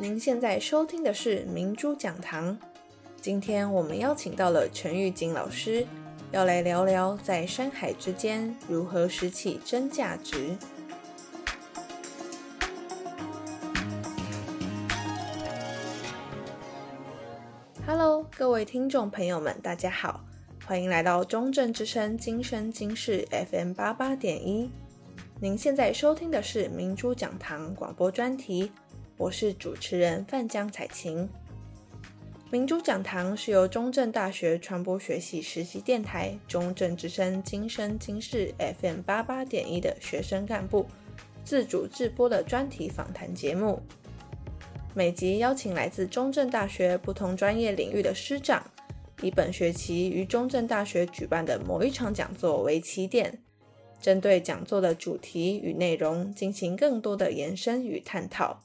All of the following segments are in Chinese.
您现在收听的是明珠讲堂。今天我们邀请到了陈玉锦老师，要来聊聊在山海之间如何拾起真价值。Hello，各位听众朋友们，大家好，欢迎来到中正之声今生今世 FM 八八点一。您现在收听的是明珠讲堂广播专题。我是主持人范江彩琴。明珠讲堂是由中正大学传播学系实习电台中正之声今生今世 FM 八八点一的学生干部自主制播的专题访谈节目。每集邀请来自中正大学不同专业领域的师长，以本学期于中正大学举办的某一场讲座为起点，针对讲座的主题与内容进行更多的延伸与探讨。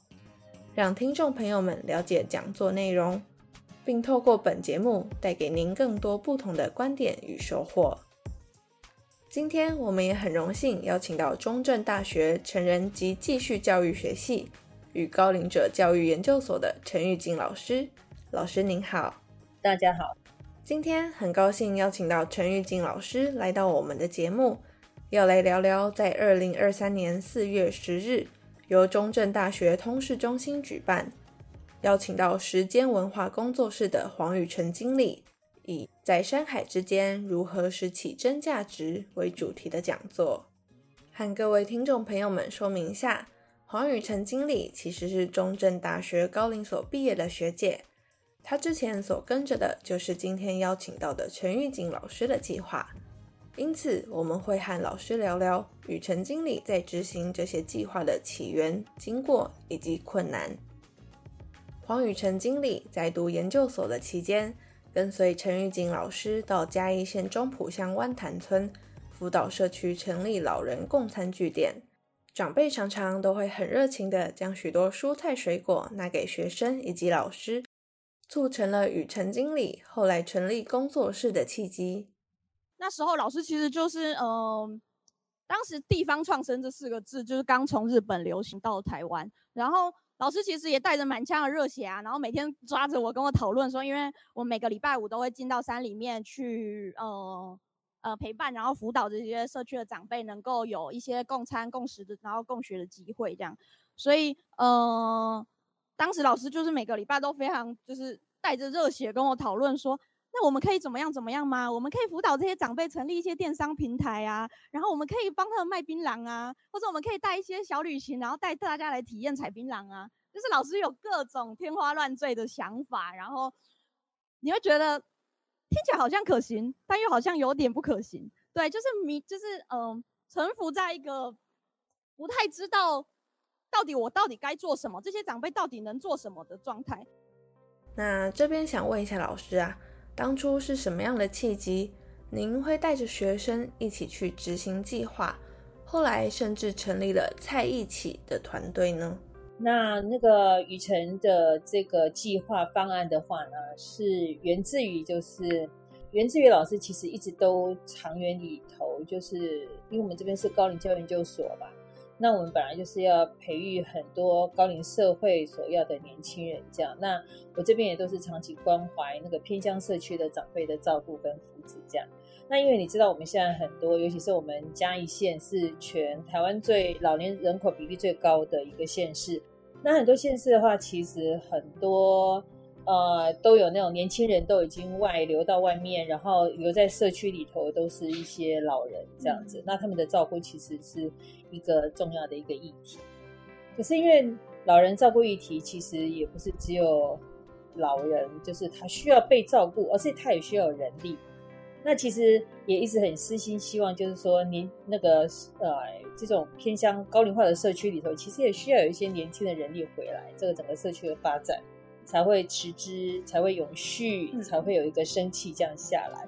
让听众朋友们了解讲座内容，并透过本节目带给您更多不同的观点与收获。今天我们也很荣幸邀请到中正大学成人及继续教育学系与高龄者教育研究所的陈玉静老师。老师您好，大家好。今天很高兴邀请到陈玉静老师来到我们的节目，要来聊聊在二零二三年四月十日。由中正大学通识中心举办，邀请到时间文化工作室的黄宇辰经理，以“在山海之间如何拾起真价值”为主题的讲座，和各位听众朋友们说明一下，黄宇辰经理其实是中正大学高龄所毕业的学姐，他之前所跟着的就是今天邀请到的陈玉锦老师的计划。因此，我们会和老师聊聊雨辰经理在执行这些计划的起源、经过以及困难。黄宇辰经理在读研究所的期间，跟随陈玉锦老师到嘉义县中埔乡湾潭村辅导社区成立老人共餐据点，长辈常常都会很热情地将许多蔬菜水果拿给学生以及老师，促成了雨辰经理后来成立工作室的契机。那时候老师其实就是，嗯、呃，当时“地方创生”这四个字就是刚从日本流行到台湾，然后老师其实也带着满腔的热血啊，然后每天抓着我跟我讨论说，因为我每个礼拜五都会进到山里面去，呃呃陪伴，然后辅导这些社区的长辈，能够有一些共餐共食的，然后共学的机会这样，所以，呃，当时老师就是每个礼拜都非常就是带着热血跟我讨论说。那我们可以怎么样怎么样吗？我们可以辅导这些长辈成立一些电商平台啊，然后我们可以帮他们卖槟榔啊，或者我们可以带一些小旅行，然后带大家来体验采槟榔啊。就是老师有各种天花乱坠的想法，然后你会觉得听起来好像可行，但又好像有点不可行。对，就是迷，就是嗯、呃，沉浮在一个不太知道到底我到底该做什么，这些长辈到底能做什么的状态。那这边想问一下老师啊。当初是什么样的契机，您会带着学生一起去执行计划，后来甚至成立了菜一起的团队呢？那那个雨辰的这个计划方案的话呢，是源自于就是源自于老师其实一直都长远里头，就是因为我们这边是高龄教育研究所吧。那我们本来就是要培育很多高龄社会所要的年轻人，这样。那我这边也都是长期关怀那个偏乡社区的长辈的照顾跟福祉，这样。那因为你知道，我们现在很多，尤其是我们嘉义县是全台湾最老年人口比例最高的一个县市。那很多县市的话，其实很多。呃，都有那种年轻人都已经外流到外面，然后留在社区里头都是一些老人这样子。嗯、那他们的照顾其实是一个重要的一个议题。可是因为老人照顾议题其实也不是只有老人，就是他需要被照顾，而且他也需要有人力。那其实也一直很私心希望，就是说您那个呃这种偏向高龄化的社区里头，其实也需要有一些年轻的人力回来，这个整个社区的发展。才会持之，才会永续，才会有一个生气这样下来。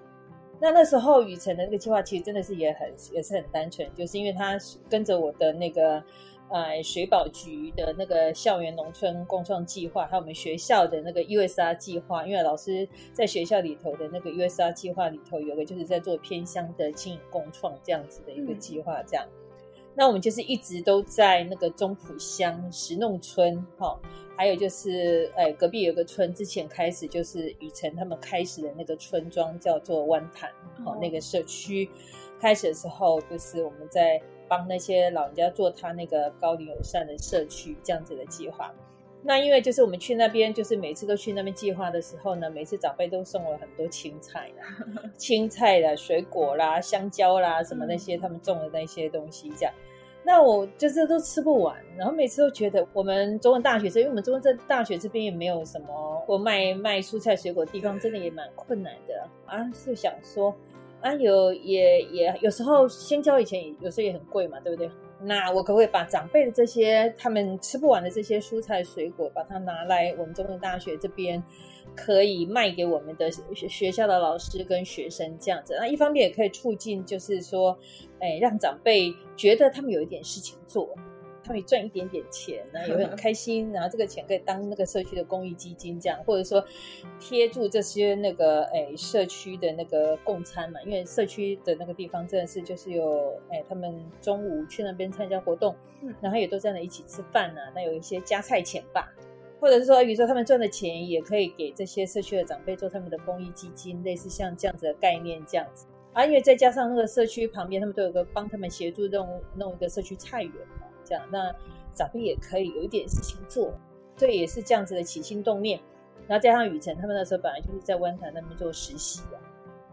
那那时候雨辰的那个计划其实真的是也很也是很单纯，就是因为他跟着我的那个呃水保局的那个校园农村共创计划，还有我们学校的那个 USR 计划，因为老师在学校里头的那个 USR 计划里头有个就是在做偏乡的经营共创这样子的一个计划这样。那我们就是一直都在那个中埔乡石弄村，哈，还有就是，哎，隔壁有个村，之前开始就是雨辰他们开始的那个村庄叫做湾潭，哦，那个社区开始的时候，就是我们在帮那些老人家做他那个高龄友善的社区这样子的计划。那因为就是我们去那边，就是每次都去那边计划的时候呢，每次长辈都送了很多青菜啦、青菜啦、水果啦、香蕉啦什么那些他们种的那些东西这样。那我就是都吃不完，然后每次都觉得我们中文大学生，因为我们中文在大学这边也没有什么或卖卖蔬菜水果地方，真的也蛮困难的啊。是想说啊，有也也有时候香蕉以前有时候也很贵嘛，对不对？那我可不可以把长辈的这些他们吃不完的这些蔬菜水果，把它拿来我们中文大学这边，可以卖给我们的学校的老师跟学生这样子。那一方面也可以促进，就是说，哎，让长辈觉得他们有一点事情做。他们赚一点点钱，然后也会很 开心，然后这个钱可以当那个社区的公益基金这样，或者说贴住这些那个诶社区的那个供餐嘛，因为社区的那个地方真的是就是有诶他们中午去那边参加活动，然后也都在那一起吃饭呢，那有一些加菜钱吧，或者是说比如说他们赚的钱也可以给这些社区的长辈做他们的公益基金，类似像这样子的概念这样子，啊，因为再加上那个社区旁边他们都有个帮他们协助弄弄一个社区菜园嘛。这样，那长辈也可以有一点事情做，所以也是这样子的起心动念。然后加上雨辰他们那时候本来就是在湾潭那边做实习啊，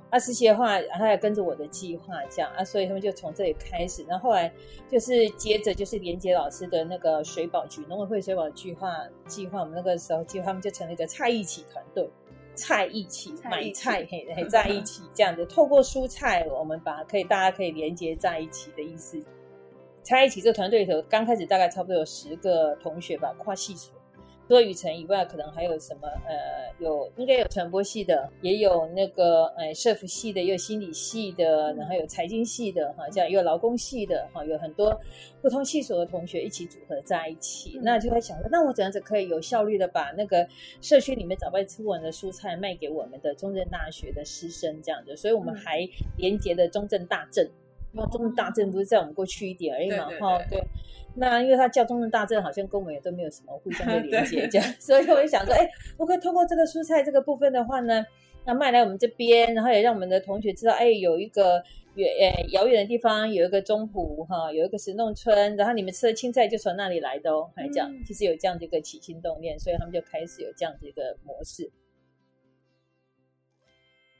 啊，实习的话，他也跟着我的计划这样啊，所以他们就从这里开始。然后后来就是接着就是连杰老师的那个水保局农委会水保计划计划，我们那个时候计划他们就成了一个菜一起团队，菜一起买菜嘿嘿在一起这样子，透过蔬菜，我们把可以大家可以连接在一起的意思。在一起这个团队里头，刚开始大概差不多有十个同学吧，跨系所。除了雨辰以外，可能还有什么？呃，有应该有传播系的，也有那个呃社福系的，也有心理系的，然后有财经系的，哈，这样也有劳工系的，哈，有很多不同系所的同学一起组合在一起。嗯、那就会想说，那我怎样子可以有效率的把那个社区里面早辈吃不完的蔬菜卖给我们的中正大学的师生这样子？所以我们还连接的中正大镇。那中正大镇不是在我们过去一点而已嘛？哈，对。那因为他叫中正大镇，好像跟我们也都没有什么互相的连接，这样。所以我就想说，哎、欸，我可以通过这个蔬菜这个部分的话呢，那卖来我们这边，然后也让我们的同学知道，哎、欸，有一个远呃遥远的地方有一个中埔哈，有一个石弄村，然后你们吃的青菜就从那里来的哦，还这样。嗯、其实有这样的一个起心动念，所以他们就开始有这样的一个模式。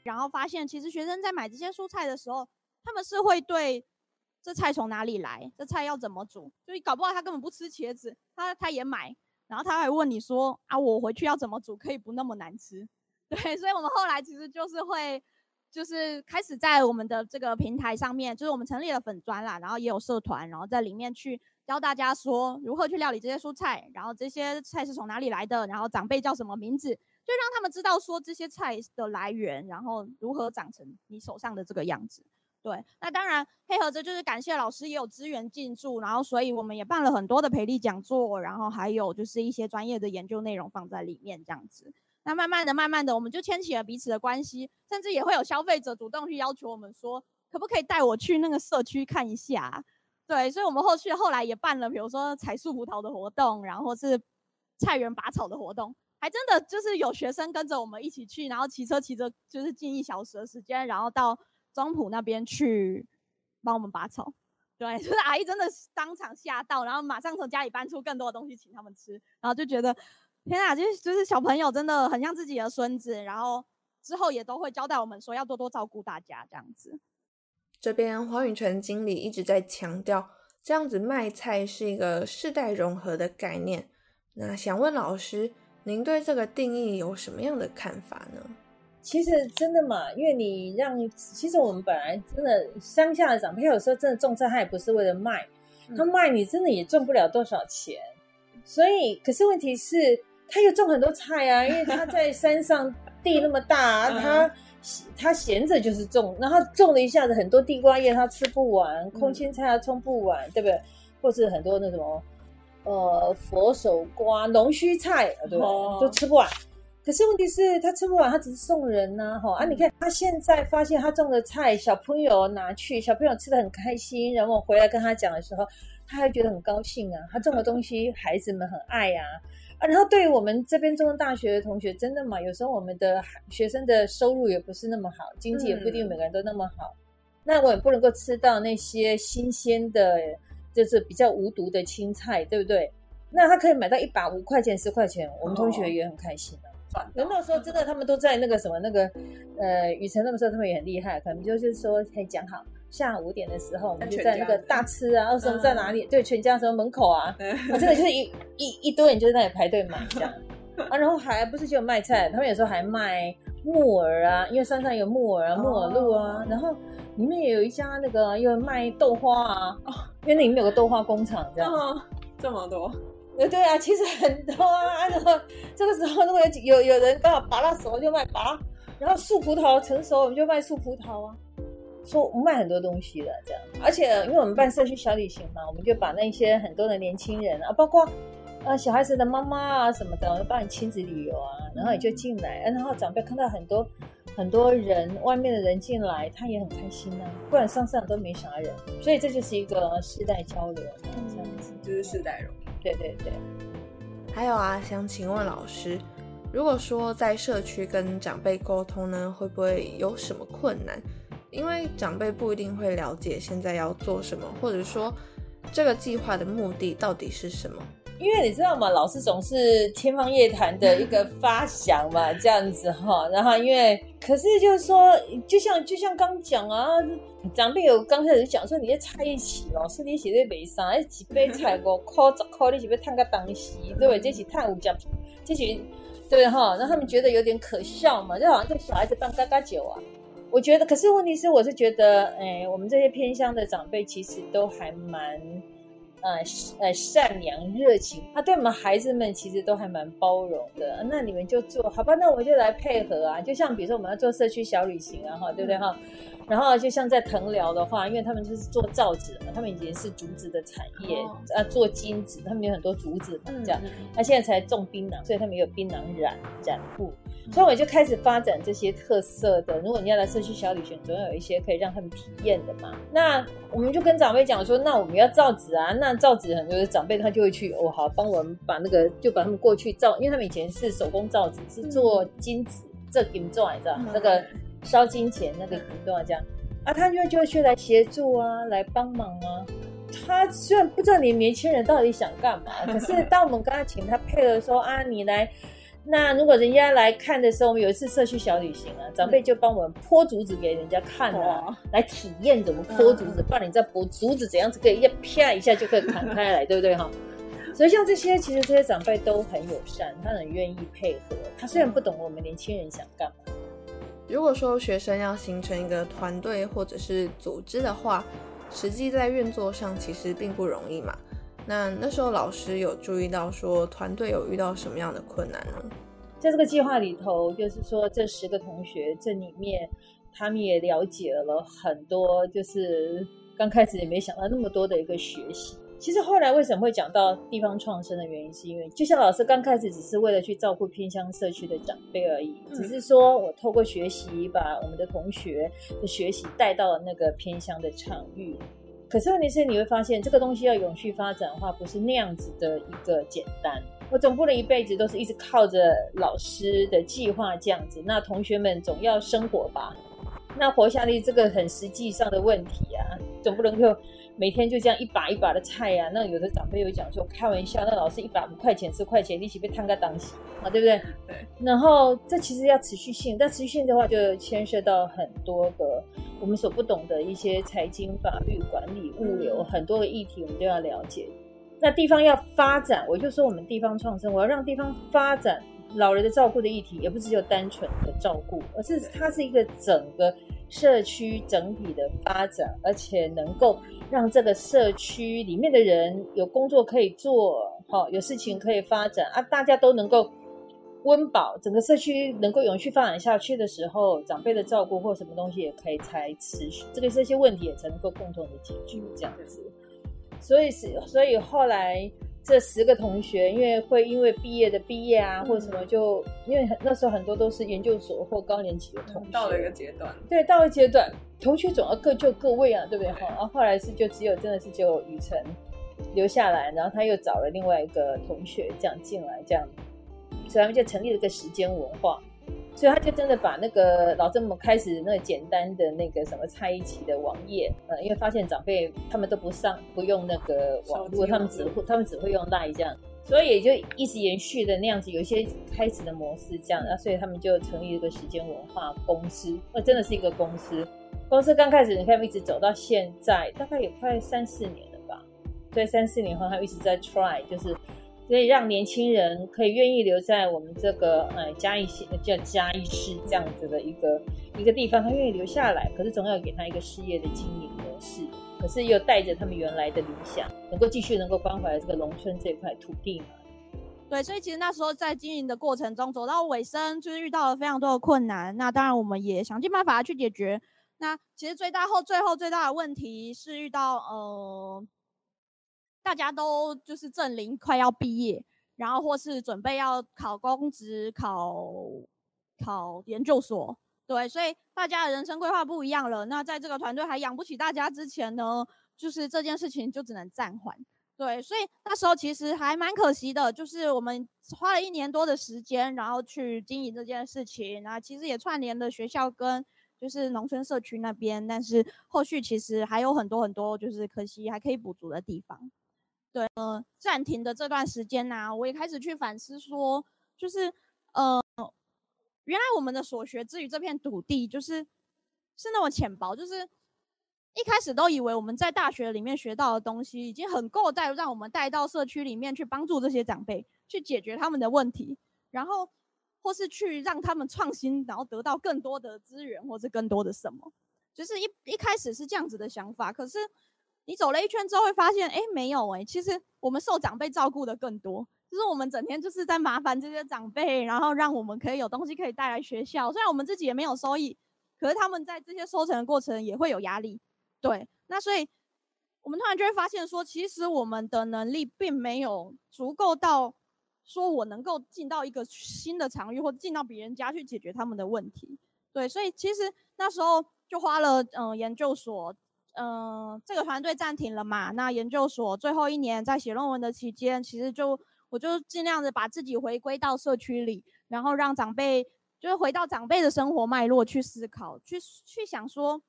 然后发现，其实学生在买这些蔬菜的时候。他们是会对这菜从哪里来，这菜要怎么煮，所以搞不好他根本不吃茄子，他他也买，然后他还问你说啊，我回去要怎么煮可以不那么难吃？对，所以我们后来其实就是会，就是开始在我们的这个平台上面，就是我们成立了粉专啦，然后也有社团，然后在里面去教大家说如何去料理这些蔬菜，然后这些菜是从哪里来的，然后长辈叫什么名字，就让他们知道说这些菜的来源，然后如何长成你手上的这个样子。对，那当然配合着就是感谢老师也有资源进驻，然后所以我们也办了很多的培力讲座，然后还有就是一些专业的研究内容放在里面这样子。那慢慢的、慢慢的，我们就牵起了彼此的关系，甚至也会有消费者主动去要求我们说，可不可以带我去那个社区看一下？对，所以我们后续后来也办了，比如说采树葡萄的活动，然后是菜园拔草的活动，还真的就是有学生跟着我们一起去，然后骑车骑着就是近一小时的时间，然后到。中埔那边去帮我们拔草，对，就是阿姨真的是当场吓到，然后马上从家里搬出更多的东西请他们吃，然后就觉得天啊，就是就是小朋友真的很像自己的孙子，然后之后也都会交代我们说要多多照顾大家这样子。这边黄雨辰经理一直在强调，这样子卖菜是一个世代融合的概念。那想问老师，您对这个定义有什么样的看法呢？其实真的嘛，因为你让，其实我们本来真的乡下的长辈有时候真的种菜，他也不是为了卖，他卖你真的也赚不了多少钱。所以，可是问题是，他又种很多菜啊，因为他在山上地那么大，他他闲着就是种，然后种了一下子很多地瓜叶，他吃不完，空心菜他种不完，对不对？或是很多那什么，呃，佛手瓜、龙须菜，对？都吃不完。可是问题是，他吃不完，他只是送人呐、啊，哈啊！你看他现在发现他种的菜，小朋友拿去，小朋友吃的很开心，然后我回来跟他讲的时候，他还觉得很高兴啊。他种的东西，孩子们很爱啊啊！然后对于我们这边中正大学的同学，真的嘛，有时候我们的学生的收入也不是那么好，经济也不一定每个人都那么好，嗯、那我也不能够吃到那些新鲜的，就是比较无毒的青菜，对不对？那他可以买到一把五块钱、十块钱，我们同学也很开心啊。那个时候真的，他们都在那个什么那个，呃，雨辰那个时候他们也很厉害，可能就是说可以讲好，下午五点的时候我们就在那个大吃啊，二什在哪里？对，全家什么门口啊，啊，真的就是一一一堆人就在那里排队买这样。啊，然后还不是只有卖菜，他们有时候还卖木耳啊，因为山上有木耳啊、木耳露啊，然后里面也有一家那个又卖豆花啊，因为那里面有个豆花工厂这样，这么多。呃对啊，其实很多啊。然后这个时候，如果有有有人刚好拔到手，就卖拔；然后树葡萄成熟，我们就卖树葡萄啊。说我们卖很多东西的这样，而且因为我们办社区小旅行嘛，我们就把那些很多的年轻人啊，包括呃小孩子的妈妈啊什么的，我们帮你亲子旅游啊，然后也就进来，然后长辈看到很多很多人外面的人进来，他也很开心啊。不然上上都没啥人，所以这就是一个世代交流，这样子就是世代融。对对对，还有啊，想请问老师，如果说在社区跟长辈沟通呢，会不会有什么困难？因为长辈不一定会了解现在要做什么，或者说这个计划的目的到底是什么？因为你知道吗？老师总是天方夜谭的一个发想嘛，这样子哈。然后因为，可是就是说，就像就像刚讲啊，长辈有刚开始讲说，你在菜一起哦，是你写在背上，哎，几杯菜五块十块，你是不是赚个东西？对不对？这是贪五角，这是对哈。让他们觉得有点可笑嘛，就好像这个小孩子办嘎嘎酒啊。我觉得，可是问题是，我是觉得，哎，我们这些偏乡的长辈其实都还蛮。呃呃，善良热情，他、对我们孩子们其实都还蛮包容的。那你们就做好吧，那我们就来配合啊。就像比如说我们要做社区小旅行啊，哈，对不对哈？然后就像在藤寮的话，因为他们就是做造纸嘛，他们以前是竹子的产业啊，做金子，他们有很多竹子嘛，这样。那现在才种槟榔，所以他们有槟榔染染布。所以我就开始发展这些特色的。如果你要来社区小旅行，总有一些可以让他们体验的嘛。那我们就跟长辈讲说，那我们要造纸啊。那造纸很多的长辈他就会去哦，好，帮我们把那个就把他们过去造，因为他们以前是手工造纸，是做金子，这金砖，你知道那个烧金钱那个金砖这样啊，他就就会去来协助啊，来帮忙啊。他虽然不知道你年轻人到底想干嘛，可是当我们跟他请他配合说啊，你来。那如果人家来看的时候，我们有一次社区小旅行啊，长辈就帮我们剖竹子给人家看啊，嗯、来体验怎么剖竹子，不然你知道剖竹子怎样子可以一啪一下就可以砍开来，对不对哈？所以像这些，其实这些长辈都很友善，他很愿意配合。他虽然不懂我们年轻人想干嘛。如果说学生要形成一个团队或者是组织的话，实际在运作上其实并不容易嘛。那那时候老师有注意到说团队有遇到什么样的困难呢？在这个计划里头，就是说这十个同学这里面，他们也了解了很多，就是刚开始也没想到那么多的一个学习。其实后来为什么会讲到地方创生的原因，是因为就像老师刚开始只是为了去照顾偏乡社区的长辈而已，只是说我透过学习把我们的同学的学习带到了那个偏乡的场域。可是问题是，你会发现这个东西要永续发展的话，不是那样子的一个简单。我总不能一辈子都是一直靠着老师的计划这样子，那同学们总要生活吧？那活下来这个很实际上的问题啊，总不能够每天就这样一把一把的菜呀、啊。那有的长辈有讲说开玩笑，那老师一把五块钱、十块钱，利息被摊个当息啊，对不对？对。然后这其实要持续性，但持续性的话就牵涉到很多个。我们所不懂的一些财经、法律、管理、物流，很多的议题，我们都要了解。那地方要发展，我就说我们地方创生，我要让地方发展老人的照顾的议题，也不是就单纯的照顾，而是它是一个整个社区整体的发展，而且能够让这个社区里面的人有工作可以做，好，有事情可以发展啊，大家都能够。温饱，整个社区能够永续发展下去的时候，长辈的照顾或什么东西也可以才持续，这个这些问题也才能够共同的解决这样子。所以是，所以后来这十个同学，因为会因为毕业的毕业啊，或者什么就，就因为那时候很多都是研究所或高年级的同学，到了一个阶段，对，到了阶段，同学总要各就各位啊，对不对？好，然后后来是就只有真的是只有雨辰留下来，然后他又找了另外一个同学这样进来，这样，所以他们就成立了个时间文化。所以他就真的把那个老这么开始那个简单的那个什么蔡一奇的网页，呃，因为发现长辈他们都不上不用那个网络，他们只会他们只会用 LINE 这样，所以也就一直延续的那样子，有一些开始的模式这样，那所以他们就成立一个时间文化公司，那真的是一个公司。公司刚开始你看一直走到现在，大概也快三四年了吧？对，三四年后他们一直在 try，就是。所以让年轻人可以愿意留在我们这个呃嘉义县叫嘉义市这样子的一个一个地方，他愿意留下来，可是总要给他一个事业的经营模式，可是又带着他们原来的理想，能够继续能够关怀这个农村这块土地嘛。对，所以其实那时候在经营的过程中，走到尾声就是遇到了非常多的困难，那当然我们也想尽办法去解决。那其实最大后最后最大的问题是遇到呃。大家都就是正临快要毕业，然后或是准备要考公职、考考研究所，对，所以大家的人生规划不一样了。那在这个团队还养不起大家之前呢，就是这件事情就只能暂缓。对，所以那时候其实还蛮可惜的，就是我们花了一年多的时间，然后去经营这件事情，然后其实也串联了学校跟就是农村社区那边，但是后续其实还有很多很多就是可惜还可以补足的地方。对，呃，暂停的这段时间呢、我也开始去反思说，就是，呃，原来我们的所学之于这片土地，就是是那么浅薄，就是一开始都以为我们在大学里面学到的东西已经很够带让我们带到社区里面去帮助这些长辈去解决他们的问题，然后或是去让他们创新，然后得到更多的资源或是更多的什么，就是一一开始是这样子的想法，可是。你走了一圈之后会发现，哎，没有哎，其实我们受长辈照顾的更多，就是我们整天就是在麻烦这些长辈，然后让我们可以有东西可以带来学校。虽然我们自己也没有收益，可是他们在这些收成的过程也会有压力。对，那所以我们突然就会发现说，其实我们的能力并没有足够到说我能够进到一个新的场域，或进到别人家去解决他们的问题。对，所以其实那时候就花了嗯、研究所。嗯、这个团队暂停了嘛？那研究所最后一年在写论文的期间，其实就我就尽量的把自己回归到社区里，然后让长辈就是回到长辈的生活脉络去思考，去去想说，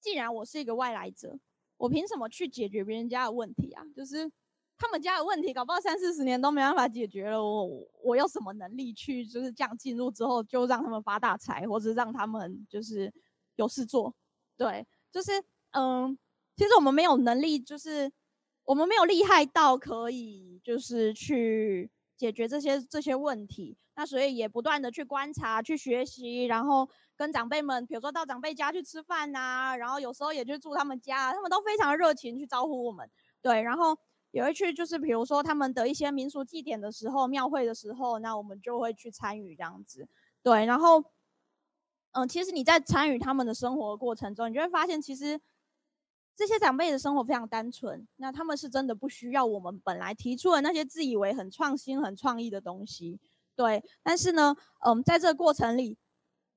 既然我是一个外来者，我凭什么去解决别人家的问题啊？就是他们家的问题，搞不好三四十年都没办法解决了，我我有什么能力去就是这样进入之后就让他们发大财，或者让他们就是有事做？对。就是，嗯，其实我们没有能力，就是我们没有厉害到可以，就是去解决这些这些问题。那所以也不断的去观察、去学习，然后跟长辈们，比如说到长辈家去吃饭呐，然后有时候也去住他们家，他们都非常热情去招呼我们。对，然后也会去，就是比如说他们的一些民俗祭典的时候、庙会的时候，那我们就会去参与这样子。对，然后。嗯，其实你在参与他们的生活过程中，你就会发现，其实这些长辈的生活非常单纯。那他们是真的不需要我们本来提出的那些自以为很创新、很创意的东西，对。但是呢，嗯，在这个过程里，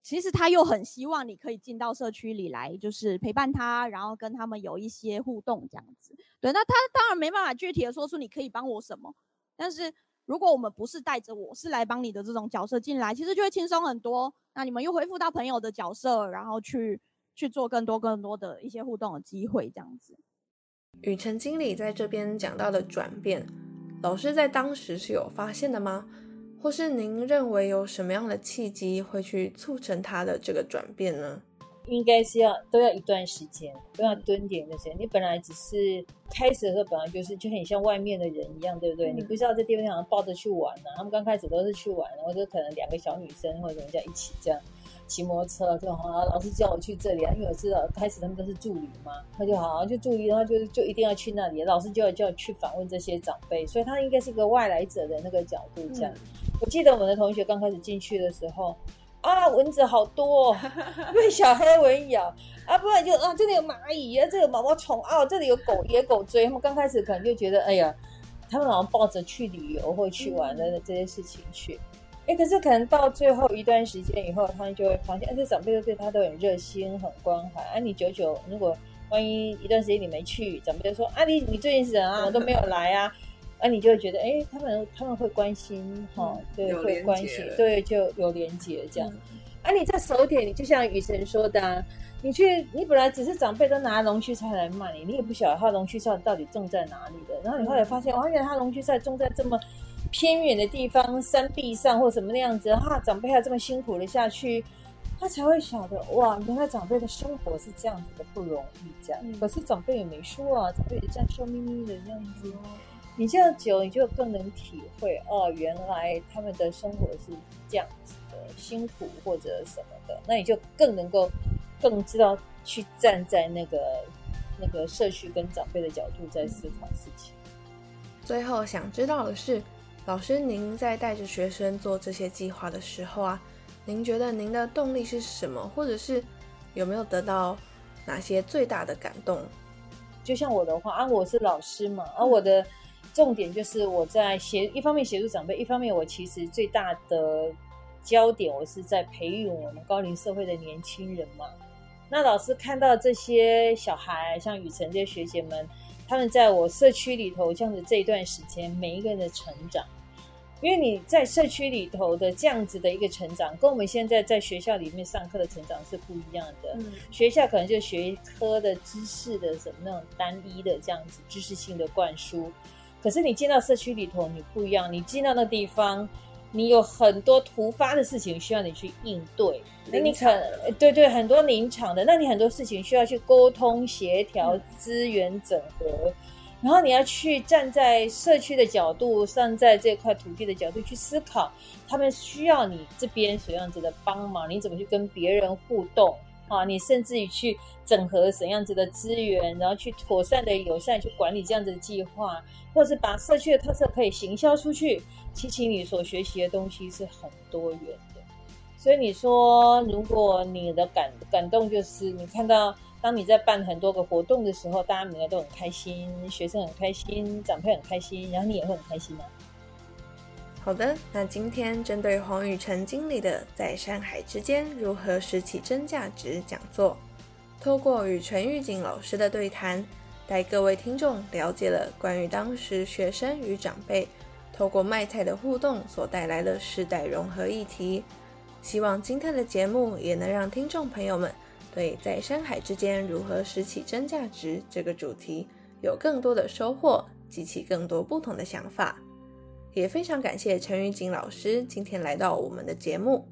其实他又很希望你可以进到社区里来，就是陪伴他，然后跟他们有一些互动这样子。对，那他当然没办法具体的说出你可以帮我什么，但是。如果我们不是带着我是来帮你的这种角色进来，其实就会轻松很多。那你们又恢复到朋友的角色，然后去去做更多更多的一些互动的机会，这样子。雨辰经理在这边讲到的转变，老师在当时是有发现的吗？或是您认为有什么样的契机会去促成他的这个转变呢？应该是要都要一段时间，都要蹲点的时间。你本来只是开始的时候，本来就是就很像外面的人一样，对不对？嗯、你不知道这地方想抱着去玩呢、啊。他们刚开始都是去玩，然后就可能两个小女生或者人家一起这样骑摩托车，就好啊，老师叫我去这里啊，因为我知道开始他们都是助理嘛，他就好好就助理，然后就就一定要去那里，老师就要就要去访问这些长辈，所以他应该是一个外来者的那个角度这样。嗯、我记得我们的同学刚开始进去的时候。啊，蚊子好多，哦被小黑蚊咬啊！不然就啊，这里有蚂蚁啊，这里有毛毛虫啊，这里有狗野狗追。他们刚开始可能就觉得，哎呀，他们好像抱着去旅游或去玩的这些事情去。哎，可是可能到最后一段时间以后，他们就会发现，哎，这长辈都对他都很热心、很关怀。啊，你久久如果万一一段时间你没去，长辈就说，啊，你你最近是怎样？我都没有来啊。啊，你就会觉得，哎，他们他们会关心，哈，对，会关心，对，就有连结这样。嗯、啊，你在手点，你就像雨神说的、啊，你去，你本来只是长辈都拿龙须菜来卖你，你也不晓得他龙须菜到底种在哪里的。然后你后来发现，哇、嗯，原来他龙须菜种在这么。偏远的地方，山壁上或什么那样子，哈，长辈还这么辛苦的下去，他才会晓得哇，原来长辈的生活是这样子的不容易，这样。嗯、可是长辈也没说啊，长辈也这样笑眯眯的这样子。你这样久，你就更能体会哦，原来他们的生活是这样子的辛苦或者什么的，那你就更能够更知道去站在那个那个社区跟长辈的角度在思考事情。最后想知道的是。老师，您在带着学生做这些计划的时候啊，您觉得您的动力是什么？或者是有没有得到哪些最大的感动？就像我的话啊，我是老师嘛，而、啊、我的重点就是我在协一方面协助长辈，一方面我其实最大的焦点我是在培育我们高龄社会的年轻人嘛。那老师看到这些小孩，像雨辰这些学姐们。他们在我社区里头这样子这一段时间，每一个人的成长，因为你在社区里头的这样子的一个成长，跟我们现在在学校里面上课的成长是不一样的。嗯、学校可能就学科的知识的什么那种单一的这样子知识性的灌输，可是你进到社区里头，你不一样，你进到那地方。你有很多突发的事情需要你去应对，那你可对对很多临场的，那你很多事情需要去沟通协调、资源整合，嗯、然后你要去站在社区的角度，站在这块土地的角度去思考，他们需要你这边什么样子的帮忙，你怎么去跟别人互动啊？你甚至于去整合怎样子的资源，然后去妥善的友善去管理这样子的计划，或是把社区的特色可以行销出去。其实你所学习的东西是很多元的，所以你说，如果你的感感动就是你看到，当你在办很多个活动的时候，大家每个都很开心，学生很开心，长辈很开心，然后你也会很开心啊。好的，那今天针对黄雨辰经理的在山海之间如何拾起真价值讲座，透过与陈玉锦老师的对谈，带各位听众了解了关于当时学生与长辈。透过卖菜的互动所带来的世代融合议题，希望今天的节目也能让听众朋友们对在山海之间如何拾起真价值这个主题有更多的收获，激起更多不同的想法。也非常感谢陈玉锦老师今天来到我们的节目。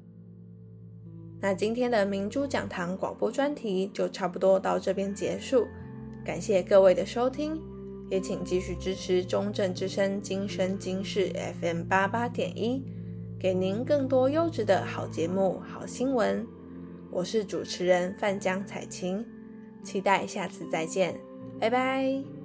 那今天的明珠讲堂广播专题就差不多到这边结束，感谢各位的收听。也请继续支持中正之声今生今世 FM 八八点一，给您更多优质的好节目、好新闻。我是主持人范江彩琴，期待下次再见，拜拜。